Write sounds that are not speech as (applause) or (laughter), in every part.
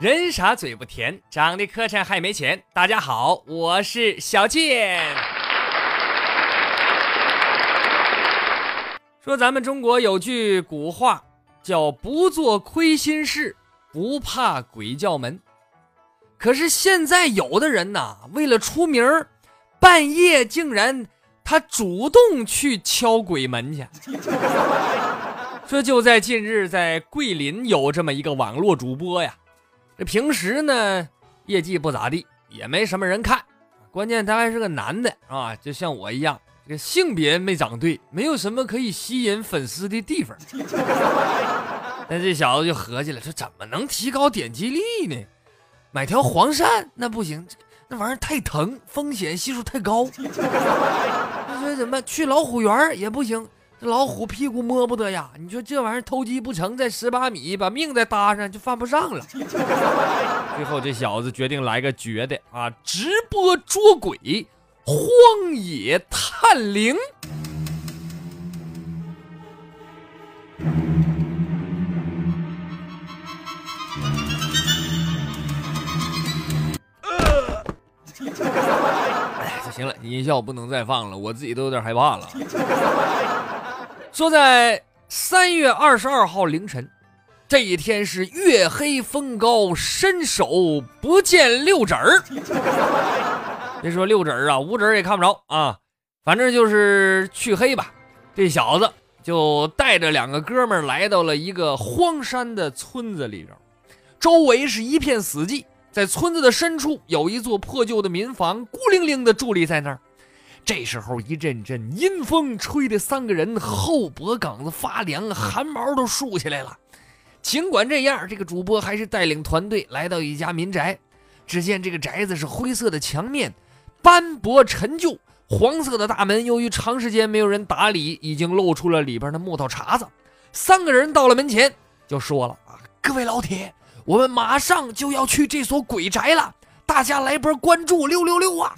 人傻嘴不甜，长得磕碜还没钱。大家好，我是小健。说咱们中国有句古话，叫“不做亏心事，不怕鬼叫门”。可是现在有的人呐，为了出名半夜竟然他主动去敲鬼门去。说就在近日，在桂林有这么一个网络主播呀。这平时呢，业绩不咋地，也没什么人看。关键他还是个男的啊，就像我一样，这个性别没长对，没有什么可以吸引粉丝的地方。(laughs) 那这小子就合计了，说怎么能提高点击率呢？买条黄鳝那不行，那玩意儿太疼，风险系数太高。(laughs) 那说怎么去老虎园也不行。这老虎屁股摸不得呀！你说这玩意儿偷鸡不成，再十八米把命再搭上就犯不上了。(laughs) 最后这小子决定来个绝的啊！直播捉鬼，荒野探灵。哎，行了，音效不能再放了，我自己都有点害怕了。说在三月二十二号凌晨，这一天是月黑风高，伸手不见六指儿。(laughs) 别说六指儿啊，五指儿也看不着啊，反正就是黢黑吧。这小子就带着两个哥们儿来到了一个荒山的村子里边，周围是一片死寂，在村子的深处有一座破旧的民房，孤零零的伫立在那儿。这时候，一阵阵阴风吹得三个人后脖梗子发凉，汗毛都竖起来了。尽管这样，这个主播还是带领团队来到一家民宅。只见这个宅子是灰色的墙面，斑驳陈旧，黄色的大门由于长时间没有人打理，已经露出了里边的木头茬子。三个人到了门前，就说了：“啊，各位老铁，我们马上就要去这所鬼宅了，大家来波关注六六六啊！”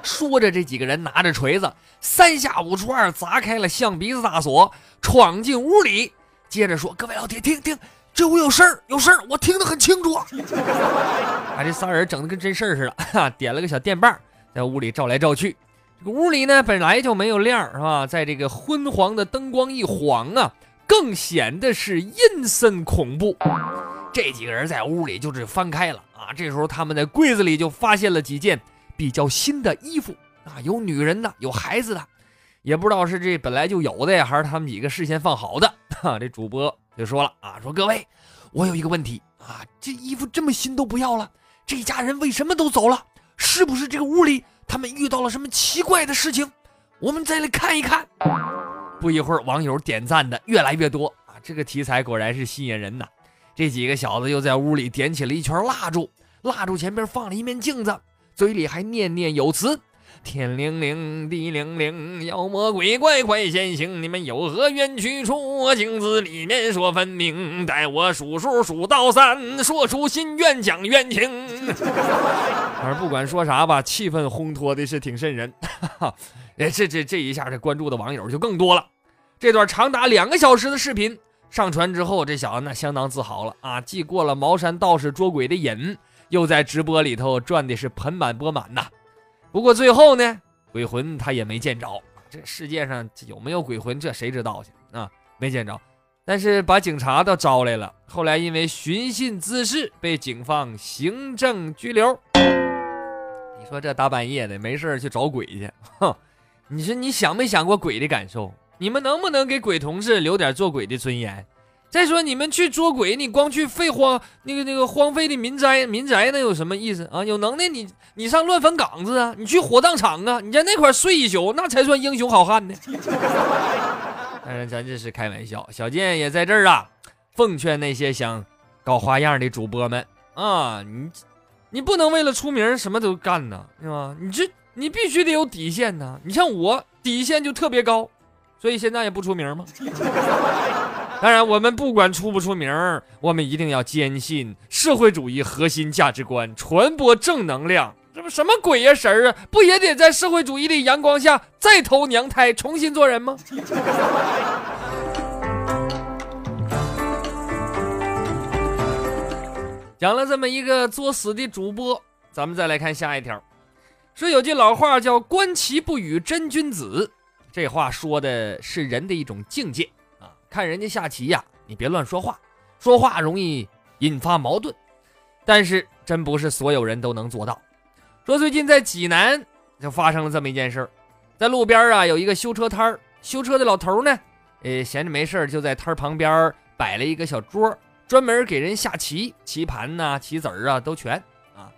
说着，这几个人拿着锤子，三下五除二砸开了象鼻子大锁，闯进屋里。接着说：“各位老铁，听听，这屋有声儿，有声儿，我听得很清楚。”把这仨人整的跟真事儿似的，哈点了个小电棒，在屋里照来照去。这个屋里呢，本来就没有亮，是吧？在这个昏黄的灯光一晃啊，更显得是阴森恐怖。这几个人在屋里就是翻开了啊。这时候他们在柜子里就发现了几件。比较新的衣服啊，有女人的，有孩子的，也不知道是这本来就有的呀，还是他们几个事先放好的。(laughs) 哈，这主播就说了啊，说各位，我有一个问题啊，这衣服这么新都不要了，这家人为什么都走了？是不是这个屋里他们遇到了什么奇怪的事情？我们再来看一看。不一会儿，网友点赞的越来越多啊，这个题材果然是吸引人呐。这几个小子又在屋里点起了一圈蜡烛，蜡烛前边放了一面镜子。嘴里还念念有词：“天灵灵，地灵灵，妖魔鬼怪快现形！你们有何冤屈处？镜子里面说分明。待我数数数到三，说出心愿讲冤情。(laughs) 反正不管说啥吧，气氛烘托的是挺瘆人。(laughs) 哎，这这这一下，这关注的网友就更多了。这段长达两个小时的视频上船之后，这小子那相当自豪了啊！既过了茅山道士捉鬼的瘾。又在直播里头赚的是盆满钵满呐，不过最后呢，鬼魂他也没见着。这世界上有没有鬼魂，这谁知道去啊？没见着，但是把警察都招来了。后来因为寻衅滋事，被警方行政拘留。你说这大半夜的没事去找鬼去，哼！你说你想没想过鬼的感受？你们能不能给鬼同志留点做鬼的尊严？再说你们去捉鬼，你光去废荒那个那个荒废的民宅，民宅那有什么意思啊？有能耐你你上乱坟岗子啊，你去火葬场啊，你在那块睡一宿，那才算英雄好汉呢。当然，咱这是开玩笑。小健也在这儿啊，奉劝那些想搞花样的主播们啊，你你不能为了出名什么都干呢，是吧？你这你必须得有底线呢。你像我底线就特别高，所以现在也不出名吗。(laughs) 当然，我们不管出不出名我们一定要坚信社会主义核心价值观，传播正能量。这不什么鬼呀神儿啊？不也得在社会主义的阳光下再投娘胎，重新做人吗？(laughs) 讲了这么一个作死的主播，咱们再来看下一条。说有句老话叫“观其不语真君子”，这话说的是人的一种境界啊。看人家下棋呀，你别乱说话，说话容易引发矛盾。但是真不是所有人都能做到。说最近在济南就发生了这么一件事儿，在路边啊有一个修车摊儿，修车的老头呢，呃闲着没事儿就在摊儿旁边摆了一个小桌。专门给人下棋，棋盘呐、棋子儿啊都全啊。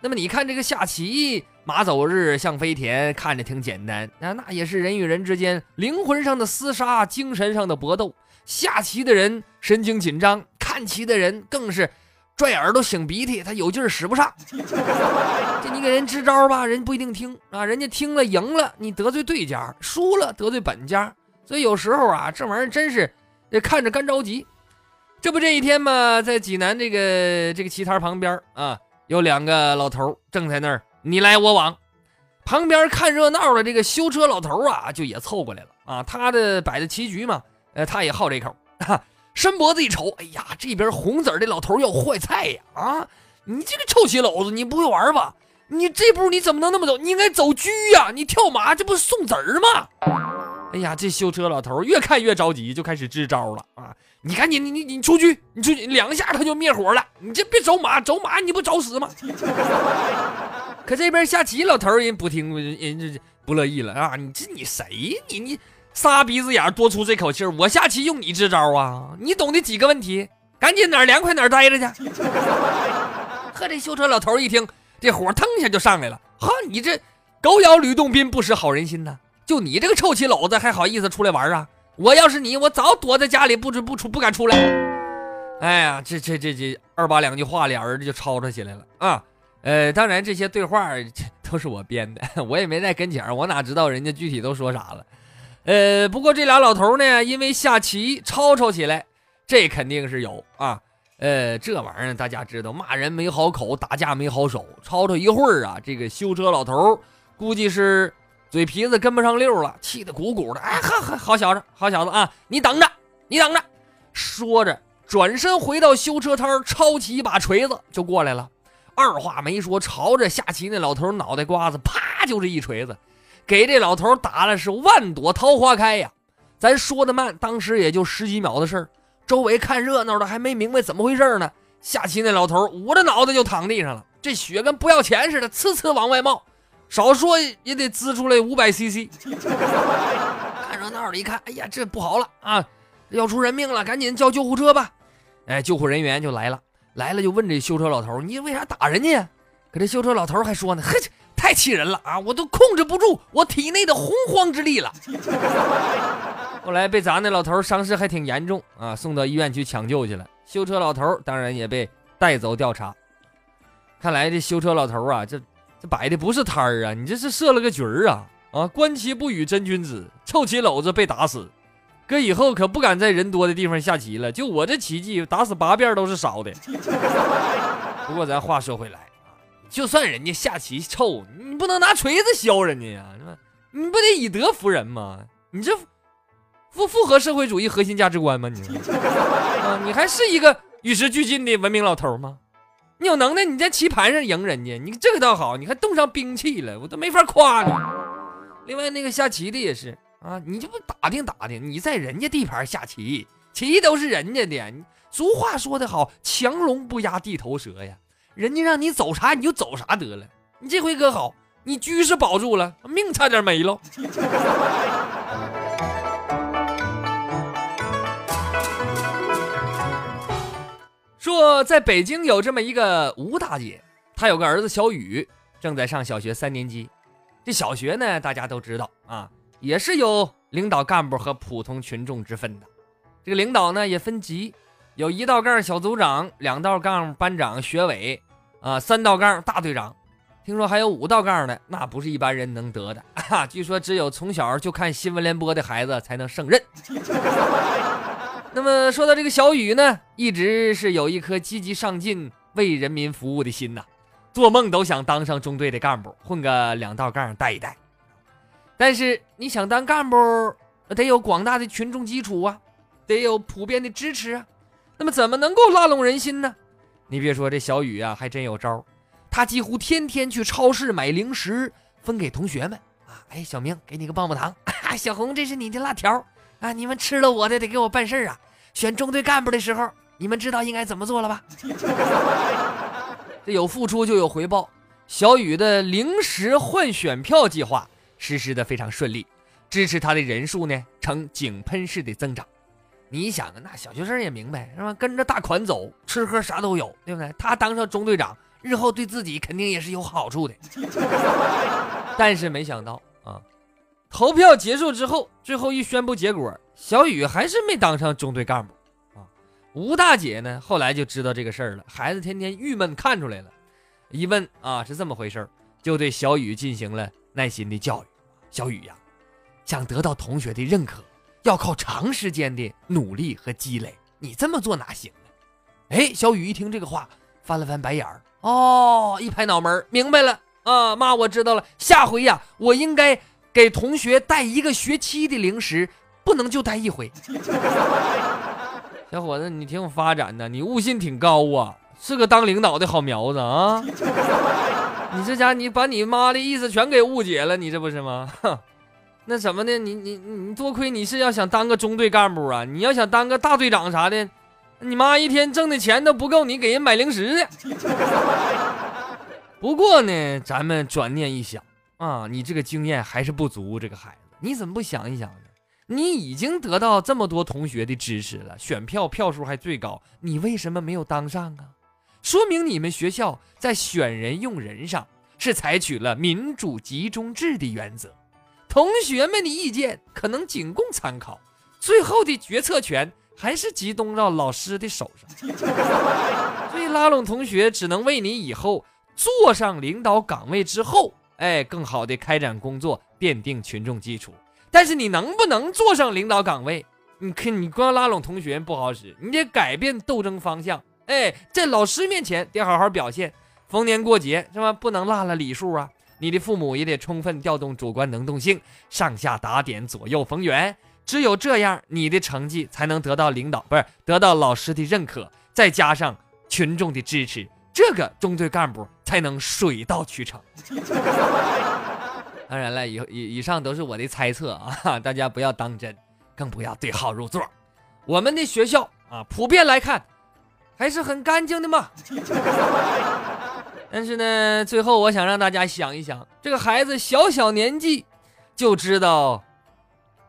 那么你看这个下棋，马走日，象飞田，看着挺简单啊，那也是人与人之间灵魂上的厮杀，精神上的搏斗。下棋的人神经紧张，看棋的人更是拽耳朵、擤鼻涕，他有劲儿使不上。(laughs) 这你给人支招吧，人不一定听啊。人家听了赢了，你得罪对家；输了得罪本家。所以有时候啊，这玩意儿真是得看着干着急。这不这一天嘛，在济南这个这个棋摊旁边啊，有两个老头正在那儿你来我往。旁边看热闹的这个修车老头啊，就也凑过来了啊。他的摆的棋局嘛，呃，他也好这口。(laughs) 伸脖子一瞅，哎呀，这边红子的老头要坏菜呀！啊，你这个臭棋篓子，你不会玩吧？你这步你怎么能那么走？你应该走车呀！你跳马，这不是送子儿吗？哎呀，这修车老头越看越着急，就开始支招了啊！你赶紧，你你你出去，你出去两下他就灭火了。你这别走马，走马你不找死吗？可这边下棋老头人不听，人家不乐意了啊！你这你谁？你你仨鼻子眼多出这口气儿我下棋用你支招啊？你懂得几个问题？赶紧哪儿凉快哪儿待着去。(laughs) 呵，这修车老头一听，这火腾一下就上来了。哈，你这狗咬吕洞宾，不识好人心呐！就你这个臭棋篓子，还好意思出来玩啊？我要是你，我早躲在家里，不准不出，不敢出来。哎呀，这这这这二八两句话，俩人就吵吵起来了啊！呃，当然这些对话 (laughs) 都是我编的，(laughs) 我也没在跟前我哪知道人家具体都说啥了？呃，不过这俩老头呢，因为下棋吵吵起来，这肯定是有啊。呃，这玩意儿大家知道，骂人没好口，打架没好手，吵吵一会儿啊，这个修车老头估计是。嘴皮子跟不上溜了，气得鼓鼓的。哎，好好，好小子，好小子啊！你等着，你等着。说着，转身回到修车摊抄起一把锤子就过来了。二话没说，朝着下棋那老头脑袋瓜子，啪就是一锤子，给这老头打的是万朵桃花开呀！咱说的慢，当时也就十几秒的事儿。周围看热闹的还没明白怎么回事呢，下棋那老头捂着脑袋就躺地上了，这血跟不要钱似的，呲呲往外冒。少说也得滋出来五百 CC。(laughs) 看热闹的，一看，哎呀，这不好了啊，要出人命了，赶紧叫救护车吧。哎，救护人员就来了，来了就问这修车老头：“你为啥打人家呀？”可这修车老头还说呢：“嘿，太气人了啊，我都控制不住我体内的洪荒之力了。(laughs) ”后来被砸那老头伤势还挺严重啊，送到医院去抢救去了。修车老头当然也被带走调查。看来这修车老头啊，这这。摆的不是摊儿啊，你这是设了个局儿啊！啊，观棋不语真君子，臭棋篓子被打死，哥以后可不敢在人多的地方下棋了。就我这棋技，打死八遍都是少的。不过咱话说回来啊，就算人家下棋臭，你不能拿锤子削人家呀，是吧？你不得以德服人吗？你这符符合社会主义核心价值观吗？你啊，你还是一个与时俱进的文明老头吗？你有能耐，你在棋盘上赢人家，你这个倒好，你还动上兵器了，我都没法夸你。另外那个下棋的也是啊，你就不打听打听，你在人家地盘下棋，棋都是人家的。俗话说得好，强龙不压地头蛇呀，人家让你走啥你就走啥得了。你这回可好，你车是保住了，命差点没了。(laughs) 说在北京有这么一个吴大姐，她有个儿子小雨，正在上小学三年级。这小学呢，大家都知道啊，也是有领导干部和普通群众之分的。这个领导呢也分级，有一道杠小组长，两道杠班长、学委，啊，三道杠大队长。听说还有五道杠的，那不是一般人能得的。(laughs) 据说只有从小就看新闻联播的孩子才能胜任。(laughs) 那么说到这个小雨呢，一直是有一颗积极上进、为人民服务的心呐，做梦都想当上中队的干部，混个两道杠带一带。但是你想当干部，得有广大的群众基础啊，得有普遍的支持啊。那么怎么能够拉拢人心呢？你别说这小雨啊，还真有招。他几乎天天去超市买零食分给同学们啊！哎，小明，给你个棒棒糖。(laughs) 小红，这是你的辣条啊！你们吃了我的，得给我办事啊！选中队干部的时候，你们知道应该怎么做了吧？(laughs) 这有付出就有回报。小雨的零食换选票计划实施的非常顺利，支持他的人数呢呈井喷式的增长。你想啊，那小学生也明白是吧？跟着大款走，吃喝啥都有，对不对？他当上中队长。日后对自己肯定也是有好处的，(laughs) 但是没想到啊，投票结束之后，最后一宣布结果，小雨还是没当上中队干部啊。吴大姐呢，后来就知道这个事儿了，孩子天天郁闷看出来了，一问啊是这么回事就对小雨进行了耐心的教育。小雨呀，想得到同学的认可，要靠长时间的努力和积累，你这么做哪行呢？哎，小雨一听这个话，翻了翻白眼儿。哦，一拍脑门明白了啊，妈，我知道了。下回呀，我应该给同学带一个学期的零食，不能就带一回。(laughs) 小伙子，你挺有发展的，你悟性挺高啊，是个当领导的好苗子啊。你这家，你把你妈的意思全给误解了，你这不是吗？(laughs) 哼那什么呢？你你你，多亏你是要想当个中队干部啊，你要想当个大队长啥的。你妈一天挣的钱都不够你给人买零食的。(laughs) 不过呢，咱们转念一想啊，你这个经验还是不足。这个孩子，你怎么不想一想呢？你已经得到这么多同学的支持了，选票票数还最高，你为什么没有当上啊？说明你们学校在选人用人上是采取了民主集中制的原则，同学们的意见可能仅供参考，最后的决策权。还是集中到老师的手上，(laughs) 所以拉拢同学只能为你以后坐上领导岗位之后，哎，更好的开展工作奠定群众基础。但是你能不能坐上领导岗位，你看你光拉拢同学不好使，你得改变斗争方向。哎，在老师面前得好好表现，逢年过节是吧？不能落了礼数啊。你的父母也得充分调动主观能动性，上下打点，左右逢源。只有这样，你的成绩才能得到领导不是得到老师的认可，再加上群众的支持，这个中队干部才能水到渠成。(laughs) 当然了，以以以上都是我的猜测啊，(laughs) 大家不要当真，更不要对号入座。我们的学校啊，普遍来看还是很干净的嘛。(laughs) 但是呢，最后我想让大家想一想，这个孩子小小年纪就知道。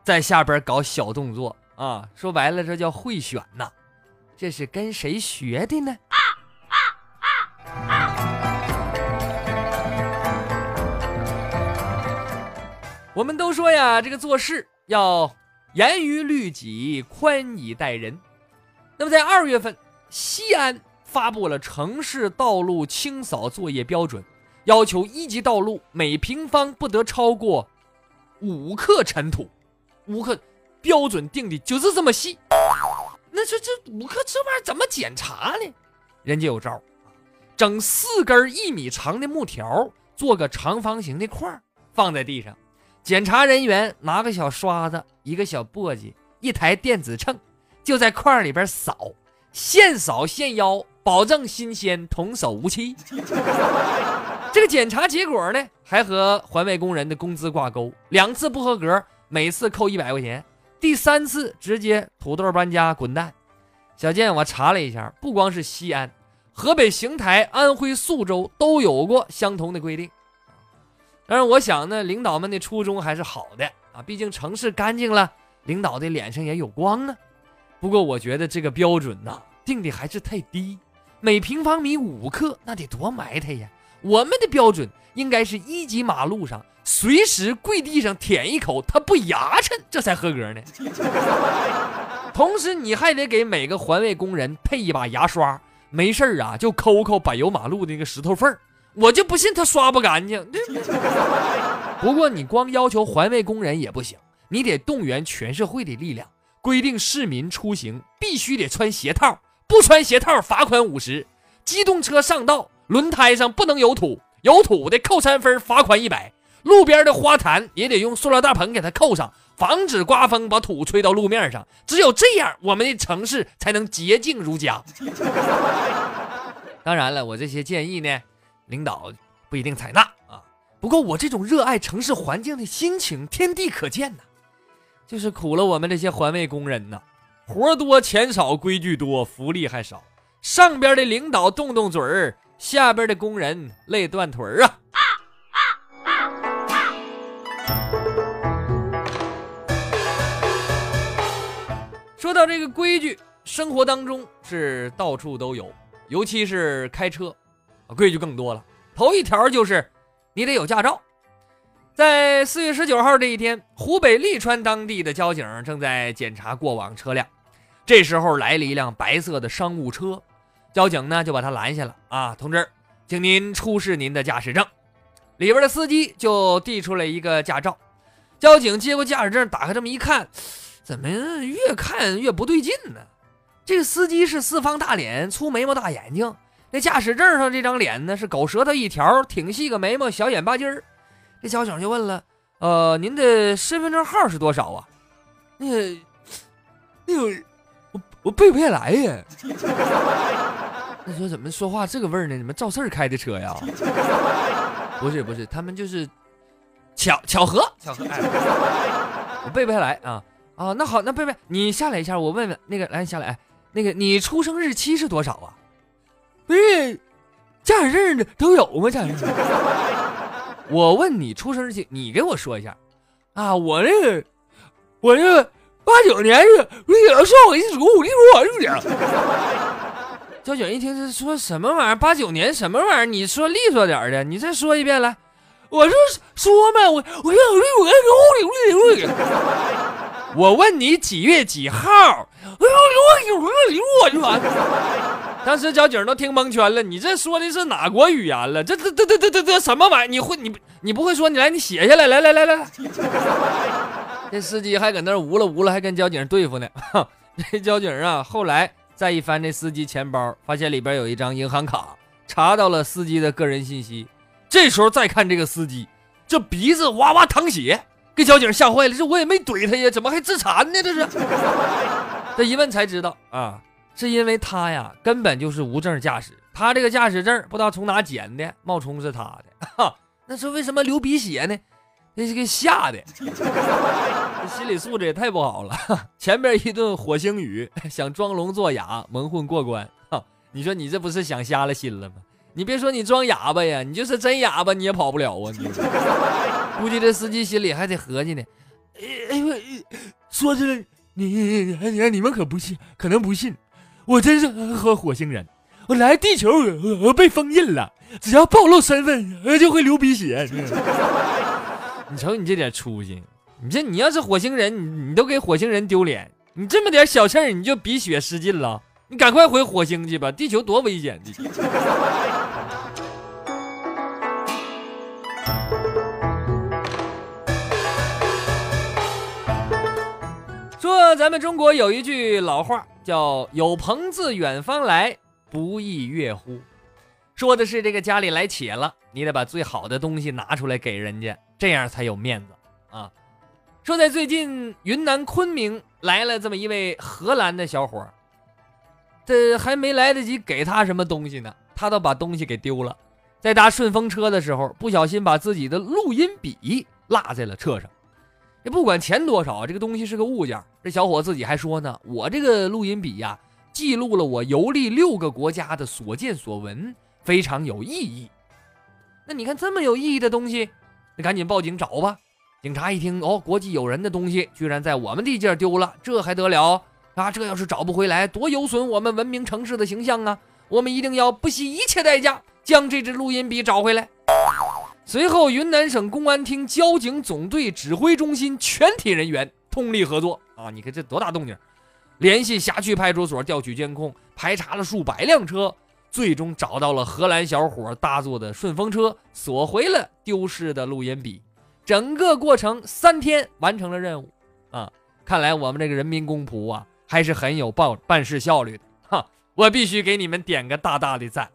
在下边搞小动作啊，说白了这叫会选呐，这是跟谁学的呢？我们都说呀，这个做事要严于律己，宽以待人。那么在二月份，西安发布了城市道路清扫作业标准，要求一级道路每平方不得超过五克尘土。五克标准定的就是这么细，那这这五克这玩意儿怎么检查呢？人家有招整四根一米长的木条，做个长方形的块放在地上，检查人员拿个小刷子，一个小簸箕，一台电子秤，就在块里边扫，现扫现腰，保证新鲜，童叟无欺。(laughs) 这个检查结果呢，还和环卫工人的工资挂钩，两次不合格。每次扣一百块钱，第三次直接土豆搬家滚蛋。小健，我查了一下，不光是西安、河北邢台、安徽宿州都有过相同的规定。但是我想呢，领导们的初衷还是好的啊，毕竟城市干净了，领导的脸上也有光啊。不过我觉得这个标准呐定的还是太低，每平方米五克，那得多埋汰呀。我们的标准应该是一级马路上。随时跪地上舔一口，它不牙碜，这才合格呢。(laughs) 同时，你还得给每个环卫工人配一把牙刷，没事儿啊就抠抠柏油马路那个石头缝儿，我就不信他刷不干净。(laughs) 不过你光要求环卫工人也不行，你得动员全社会的力量，规定市民出行必须得穿鞋套，不穿鞋套罚款五十。机动车上道，轮胎上不能有土，有土的扣三分，罚款一百。路边的花坛也得用塑料大棚给它扣上，防止刮风把土吹到路面上。只有这样，我们的城市才能洁净如家。(laughs) 当然了，我这些建议呢，领导不一定采纳啊。不过我这种热爱城市环境的心情，天地可见呐。就是苦了我们这些环卫工人呐，活多钱少，规矩多，福利还少。上边的领导动动嘴儿，下边的工人累断腿儿啊。说到这个规矩，生活当中是到处都有，尤其是开车，规矩更多了。头一条就是，你得有驾照。在四月十九号这一天，湖北利川当地的交警正在检查过往车辆，这时候来了一辆白色的商务车，交警呢就把他拦下了。啊，同志，请您出示您的驾驶证。里边的司机就递出了一个驾照，交警接过驾驶证，打开这么一看。怎么越看越不对劲呢？这个司机是四方大脸、粗眉毛、大眼睛，那驾驶证上这张脸呢是狗舌头一条，挺细个眉毛，小眼巴尖儿。这交警就问了：“呃，您的身份证号是多少啊？”那个，那个，我我背不下来呀。(laughs) 那说怎么说话这个味儿呢？怎么赵四开的车呀？(laughs) 不是不是，他们就是巧巧合巧合。哎，(laughs) 我背不下来啊。啊，那好，那贝贝，你下来一下，我问问那个，来你下来，那个你出生日期是多少啊？不是，驾驶证都有吗？驾驶证？我问你出生日期，你给我说一下。啊，我这个，我这八九年是，我也算我一数，我跟你说，我这点。交警一听这说什么玩意儿？八九年什么玩意儿？你说利索点的，你再说一遍来。我说说嘛，我我我我我我我。我问你几月几号？我我我我就完了。当时交警都听蒙圈了，你这说的是哪国语言了？这这这这这这这什么玩意？你会你你不会说？你来，你写下来，来来来来。(laughs) 这司机还搁那呜了呜了，还跟交警对付呢。(laughs) 这交警啊，后来再一翻这司机钱包，发现里边有一张银行卡，查到了司机的个人信息。这时候再看这个司机，这鼻子哇哇淌血。给交警吓坏了，这我也没怼他呀，怎么还自残呢？这是，这一问才知道啊，是因为他呀根本就是无证驾驶，他这个驾驶证不知道从哪捡的，冒充是他的。哈，那说为什么流鼻血呢？那是给吓的，(laughs) 心理素质也太不好了。(laughs) 前边一顿火星语，(laughs) 想装聋作哑蒙混过关，哈，你说你这不是想瞎了心了吗？你别说你装哑巴呀，你就是真哑巴你也跑不了啊！你。估计这司机心里还得合计呢。哎呦，说这你你你们可不信，可能不信，我真是和火星人，我来地球被封印了，只要暴露身份就会流鼻血。你瞅你这点出息，你这你要是火星人，你你都给火星人丢脸，你这么点小事儿你就鼻血失禁了，你赶快回火星去吧，地球多危险！说咱们中国有一句老话，叫“有朋自远方来，不亦乐乎”，说的是这个家里来且了，你得把最好的东西拿出来给人家，这样才有面子啊。说在最近云南昆明来了这么一位荷兰的小伙儿，这还没来得及给他什么东西呢，他都把东西给丢了，在搭顺风车的时候，不小心把自己的录音笔落在了车上。也不管钱多少，这个东西是个物件。这小伙自己还说呢：“我这个录音笔呀，记录了我游历六个国家的所见所闻，非常有意义。”那你看这么有意义的东西，那赶紧报警找吧。警察一听，哦，国际友人的东西居然在我们地界丢了，这还得了啊？这要是找不回来，多有损我们文明城市的形象啊！我们一定要不惜一切代价将这支录音笔找回来。随后，云南省公安厅交警总队指挥中心全体人员通力合作啊！你看这多大动静！联系辖区派出所调取监控，排查了数百辆车，最终找到了荷兰小伙搭坐的顺风车，索回了丢失的录音笔。整个过程三天完成了任务。啊，看来我们这个人民公仆啊，还是很有办办事效率的。哈，我必须给你们点个大大的赞。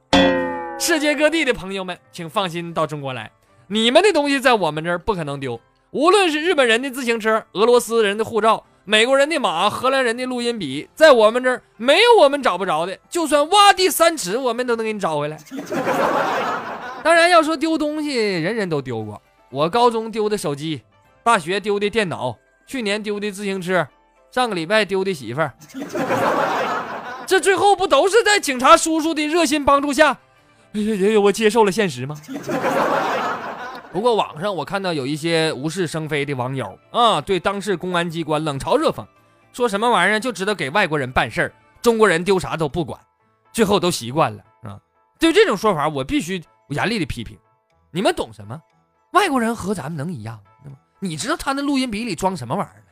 世界各地的朋友们，请放心到中国来，你们的东西在我们这儿不可能丢。无论是日本人的自行车、俄罗斯人的护照、美国人的马、荷兰人的录音笔，在我们这儿没有我们找不着的。就算挖地三尺，我们都能给你找回来。(laughs) 当然，要说丢东西，人人都丢过。我高中丢的手机，大学丢的电脑，去年丢的自行车，上个礼拜丢的媳妇儿。(laughs) 这最后不都是在警察叔叔的热心帮助下，我接受了现实吗？不过网上我看到有一些无事生非的网友啊，对当事公安机关冷嘲热讽，说什么玩意儿就知道给外国人办事儿，中国人丢啥都不管，最后都习惯了啊。对这种说法，我必须严厉的批评。你们懂什么？外国人和咱们能一样吗？你知道他那录音笔里装什么玩意儿呢？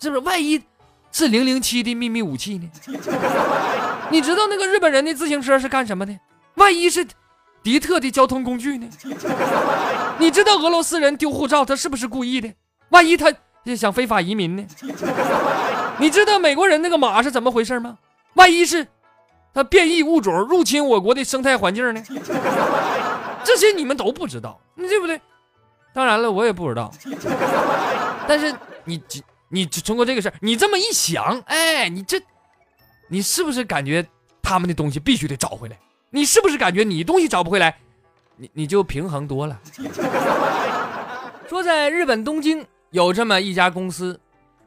是不是？万一是零零七的秘密武器呢？你知道那个日本人的自行车是干什么的？万一是迪特的交通工具呢？你知道俄罗斯人丢护照，他是不是故意的？万一他想非法移民呢？你知道美国人那个马是怎么回事吗？万一是他变异物种入侵我国的生态环境呢？这些你们都不知道，你对不对？当然了，我也不知道。但是你你通过这个事儿，你这么一想，哎，你这你是不是感觉他们的东西必须得找回来？你是不是感觉你东西找不回来？你你就平衡多了。(laughs) 说在日本东京有这么一家公司，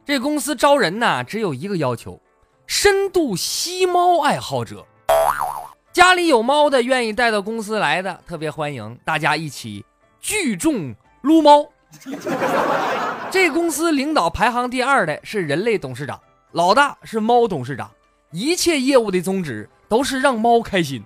这公司招人呢，只有一个要求：深度吸猫爱好者，家里有猫的，愿意带到公司来的，特别欢迎大家一起聚众撸猫。这公司领导排行第二的是人类董事长，老大是猫董事长，一切业务的宗旨都是让猫开心。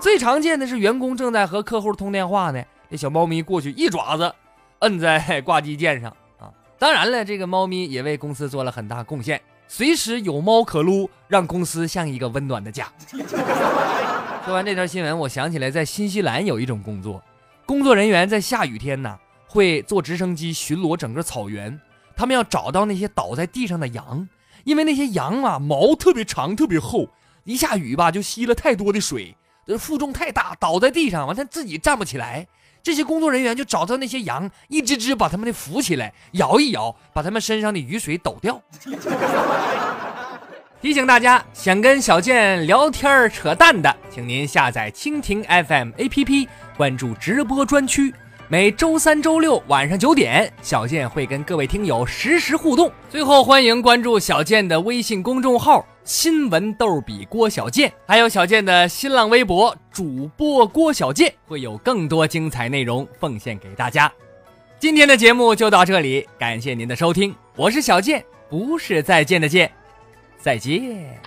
最常见的是员工正在和客户通电话呢，这小猫咪过去一爪子摁在挂机键上啊！当然了，这个猫咪也为公司做了很大贡献，随时有猫可撸，让公司像一个温暖的家。(laughs) 说完这条新闻，我想起来在新西兰有一种工作，工作人员在下雨天呢会坐直升机巡逻整个草原，他们要找到那些倒在地上的羊，因为那些羊啊毛特别长特别厚，一下雨吧就吸了太多的水。这负重太大，倒在地上，完他自己站不起来。这些工作人员就找到那些羊，一只只把他们的扶起来，摇一摇，把他们身上的雨水抖掉。(laughs) 提醒大家，想跟小健聊天扯淡的，请您下载蜻蜓 FM APP，关注直播专区。每周三、周六晚上九点，小健会跟各位听友实时互动。最后，欢迎关注小健的微信公众号“新闻逗比郭小健”，还有小健的新浪微博主播郭小健，会有更多精彩内容奉献给大家。今天的节目就到这里，感谢您的收听，我是小健，不是再见的见，再见。